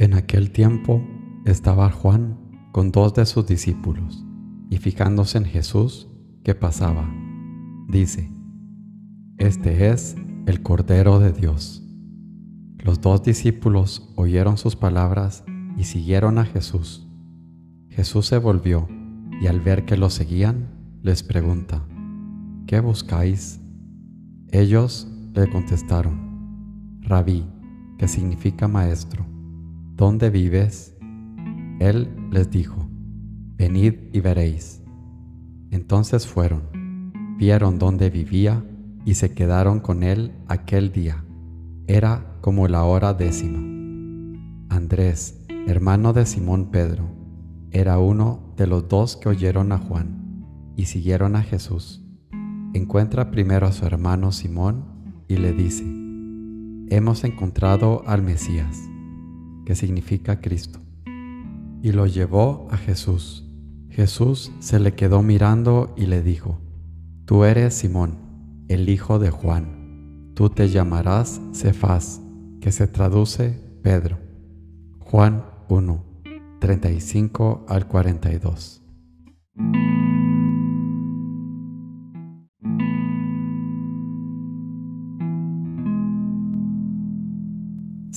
En aquel tiempo estaba Juan con dos de sus discípulos y fijándose en Jesús que pasaba, dice, Este es el Cordero de Dios. Los dos discípulos oyeron sus palabras y siguieron a Jesús. Jesús se volvió y al ver que lo seguían, les pregunta, ¿qué buscáis? Ellos le contestaron, Rabí, que significa maestro, ¿dónde vives? Él les dijo, venid y veréis. Entonces fueron, vieron dónde vivía y se quedaron con él aquel día. Era como la hora décima. Andrés, hermano de Simón Pedro, era uno de los dos que oyeron a Juan y siguieron a Jesús. Encuentra primero a su hermano Simón y le dice, Hemos encontrado al Mesías, que significa Cristo. Y lo llevó a Jesús. Jesús se le quedó mirando y le dijo, Tú eres Simón, el hijo de Juan. Tú te llamarás Cefás, que se traduce Pedro. Juan 1, 35 al 42.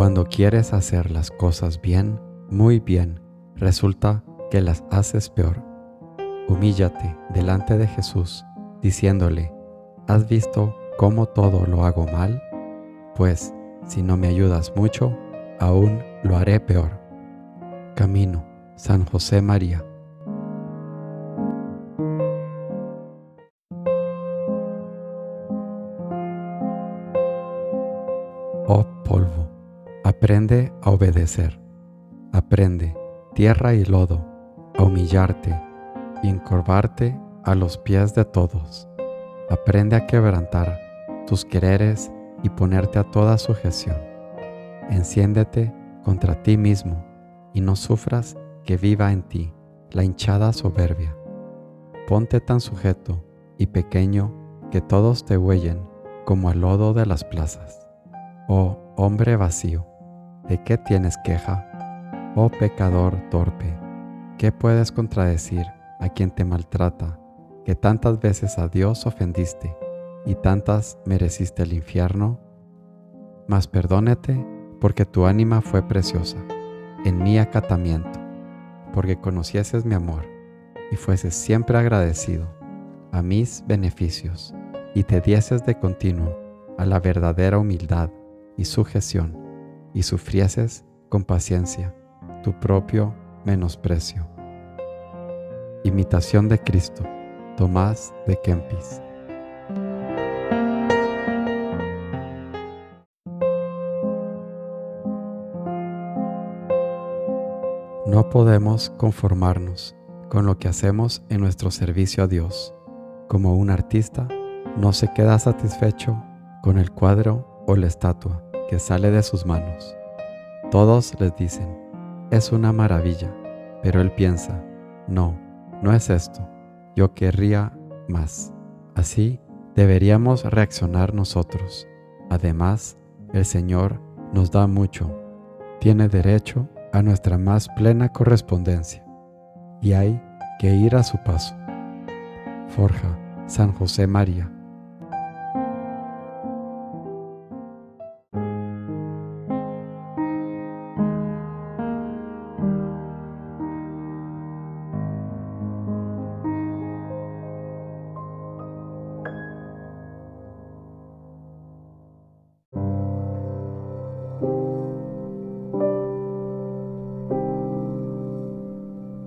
Cuando quieres hacer las cosas bien, muy bien, resulta que las haces peor. Humíllate delante de Jesús, diciéndole, ¿has visto cómo todo lo hago mal? Pues, si no me ayudas mucho, aún lo haré peor. Camino, San José María. Aprende a obedecer. Aprende, tierra y lodo, a humillarte y encorvarte a los pies de todos. Aprende a quebrantar tus quereres y ponerte a toda sujeción. Enciéndete contra ti mismo y no sufras que viva en ti la hinchada soberbia. Ponte tan sujeto y pequeño que todos te huellen como al lodo de las plazas. Oh hombre vacío, ¿De qué tienes queja? Oh pecador torpe, ¿qué puedes contradecir a quien te maltrata, que tantas veces a Dios ofendiste y tantas mereciste el infierno? Mas perdónete porque tu ánima fue preciosa en mi acatamiento, porque conocieses mi amor y fueses siempre agradecido a mis beneficios y te dieses de continuo a la verdadera humildad y sujeción y sufrieses con paciencia tu propio menosprecio. Imitación de Cristo, Tomás de Kempis. No podemos conformarnos con lo que hacemos en nuestro servicio a Dios. Como un artista, no se queda satisfecho con el cuadro o la estatua que sale de sus manos. Todos les dicen, es una maravilla, pero él piensa, no, no es esto, yo querría más. Así deberíamos reaccionar nosotros. Además, el Señor nos da mucho, tiene derecho a nuestra más plena correspondencia, y hay que ir a su paso. Forja, San José María.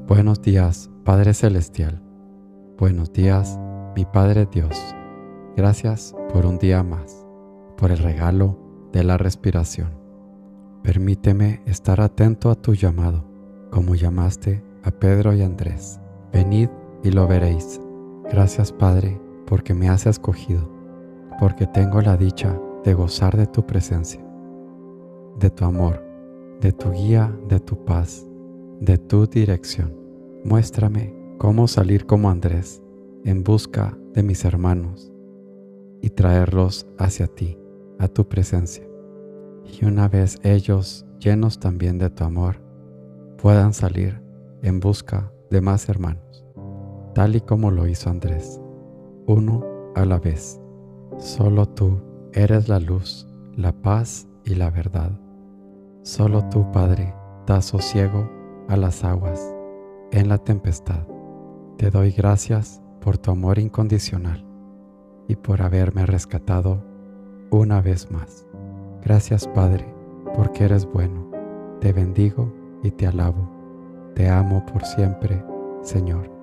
Buenos días, Padre Celestial. Buenos días, mi Padre Dios. Gracias por un día más, por el regalo de la respiración. Permíteme estar atento a tu llamado, como llamaste a Pedro y Andrés. Venid y lo veréis. Gracias Padre, porque me has escogido, porque tengo la dicha de gozar de tu presencia de tu amor, de tu guía, de tu paz, de tu dirección. Muéstrame cómo salir como Andrés en busca de mis hermanos y traerlos hacia ti, a tu presencia. Y una vez ellos, llenos también de tu amor, puedan salir en busca de más hermanos, tal y como lo hizo Andrés, uno a la vez. Solo tú eres la luz, la paz y la verdad. Solo tú, Padre, das sosiego a las aguas en la tempestad. Te doy gracias por tu amor incondicional y por haberme rescatado una vez más. Gracias Padre, porque eres bueno. Te bendigo y te alabo. Te amo por siempre, Señor.